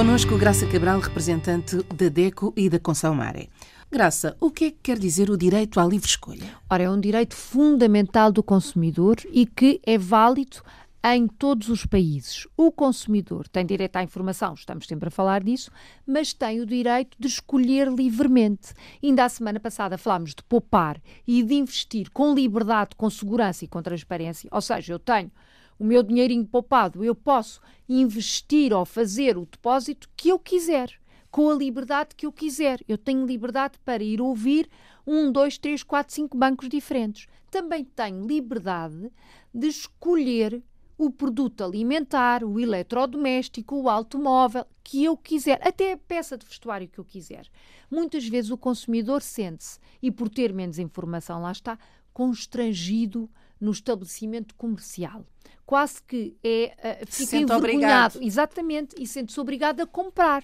Conosco Graça Cabral, representante da DECO e da Consalmare. Graça, o que é que quer dizer o direito à livre escolha? Ora, é um direito fundamental do consumidor e que é válido em todos os países. O consumidor tem direito à informação, estamos sempre a falar disso, mas tem o direito de escolher livremente. Ainda a semana passada falámos de poupar e de investir com liberdade, com segurança e com transparência. Ou seja, eu tenho o meu dinheirinho poupado, eu posso investir ou fazer o depósito que eu quiser, com a liberdade que eu quiser. Eu tenho liberdade para ir ouvir um, dois, três, quatro, cinco bancos diferentes. Também tenho liberdade de escolher o produto alimentar, o eletrodoméstico, o automóvel que eu quiser, até a peça de vestuário que eu quiser. Muitas vezes o consumidor sente-se, e por ter menos informação, lá está, constrangido no estabelecimento comercial. Quase que é, uh, fica envergonhado. Obrigado. Exatamente, e sente-se obrigado a comprar.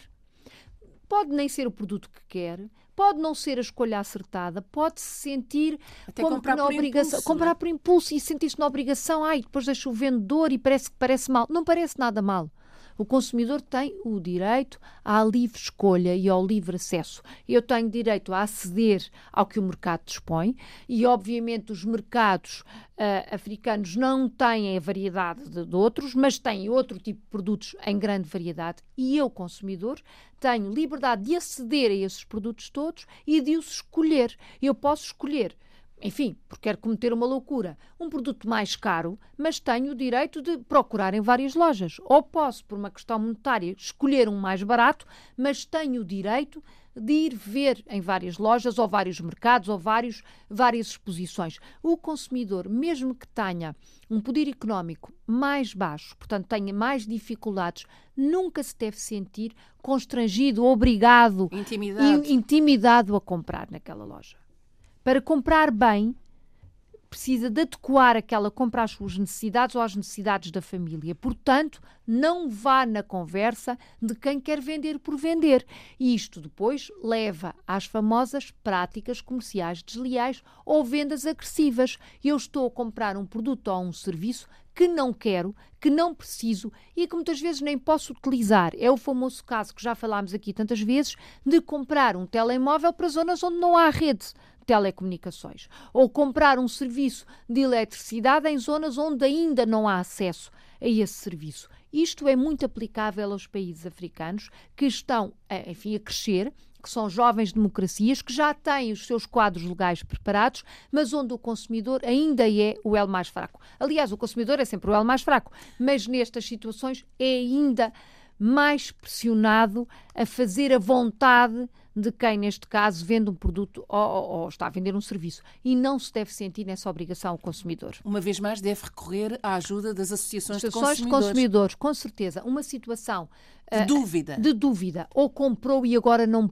Pode nem ser o produto que quer, pode não ser a escolha acertada, pode se sentir Até como comprar na obrigação, impulso, comprar é? por impulso e sentir-se na obrigação, ai, depois deixa o vendedor e parece que parece mal. Não parece nada mal. O consumidor tem o direito à livre escolha e ao livre acesso. Eu tenho direito a aceder ao que o mercado dispõe e, obviamente, os mercados uh, africanos não têm a variedade de, de outros, mas têm outro tipo de produtos em grande variedade e eu, consumidor, tenho liberdade de aceder a esses produtos todos e de os escolher. Eu posso escolher enfim, porque quero cometer uma loucura, um produto mais caro, mas tenho o direito de procurar em várias lojas. Ou posso, por uma questão monetária, escolher um mais barato, mas tenho o direito de ir ver em várias lojas, ou vários mercados, ou vários, várias exposições. O consumidor, mesmo que tenha um poder económico mais baixo, portanto tenha mais dificuldades, nunca se deve sentir constrangido, obrigado, intimidado, intimidado a comprar naquela loja. Para comprar bem, precisa de adequar aquela compra às suas necessidades ou às necessidades da família. Portanto, não vá na conversa de quem quer vender por vender. E isto depois leva às famosas práticas comerciais desleais ou vendas agressivas. Eu estou a comprar um produto ou um serviço que não quero, que não preciso e que muitas vezes nem posso utilizar. É o famoso caso que já falámos aqui tantas vezes de comprar um telemóvel para zonas onde não há rede telecomunicações, ou comprar um serviço de eletricidade em zonas onde ainda não há acesso a esse serviço. Isto é muito aplicável aos países africanos que estão, enfim, a crescer, que são jovens democracias, que já têm os seus quadros legais preparados, mas onde o consumidor ainda é o elo mais fraco. Aliás, o consumidor é sempre o elo mais fraco, mas nestas situações é ainda mais pressionado a fazer a vontade de quem, neste caso, vende um produto ou, ou, ou, está a vender um serviço. E não se deve sentir nessa obrigação ao consumidor. Uma vez mais, deve recorrer à ajuda das associações, associações de consumidores. de consumidores, com certeza. Uma situação de uh, dúvida. De dúvida. Ou comprou e agora não,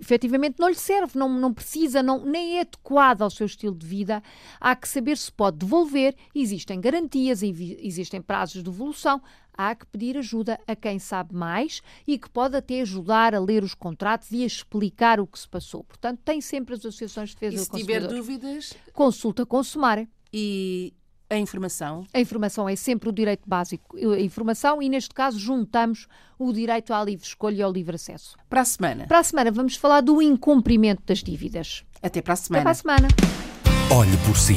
efetivamente não lhe serve, não, não precisa, não, nem é adequado ao seu estilo de vida. Há que saber se pode devolver. Existem garantias, existem prazos de devolução há que pedir ajuda a quem sabe mais e que pode até ajudar a ler os contratos e a explicar o que se passou. Portanto, tem sempre as associações de defesa e do consumidor. se tiver dúvidas... Consulta Consumar. E a informação? A informação é sempre o direito básico. A informação e, neste caso, juntamos o direito à livre escolha e ao livre acesso. Para a semana? Para a semana vamos falar do incumprimento das dívidas. Até para a semana. Até para a semana. Olhe por si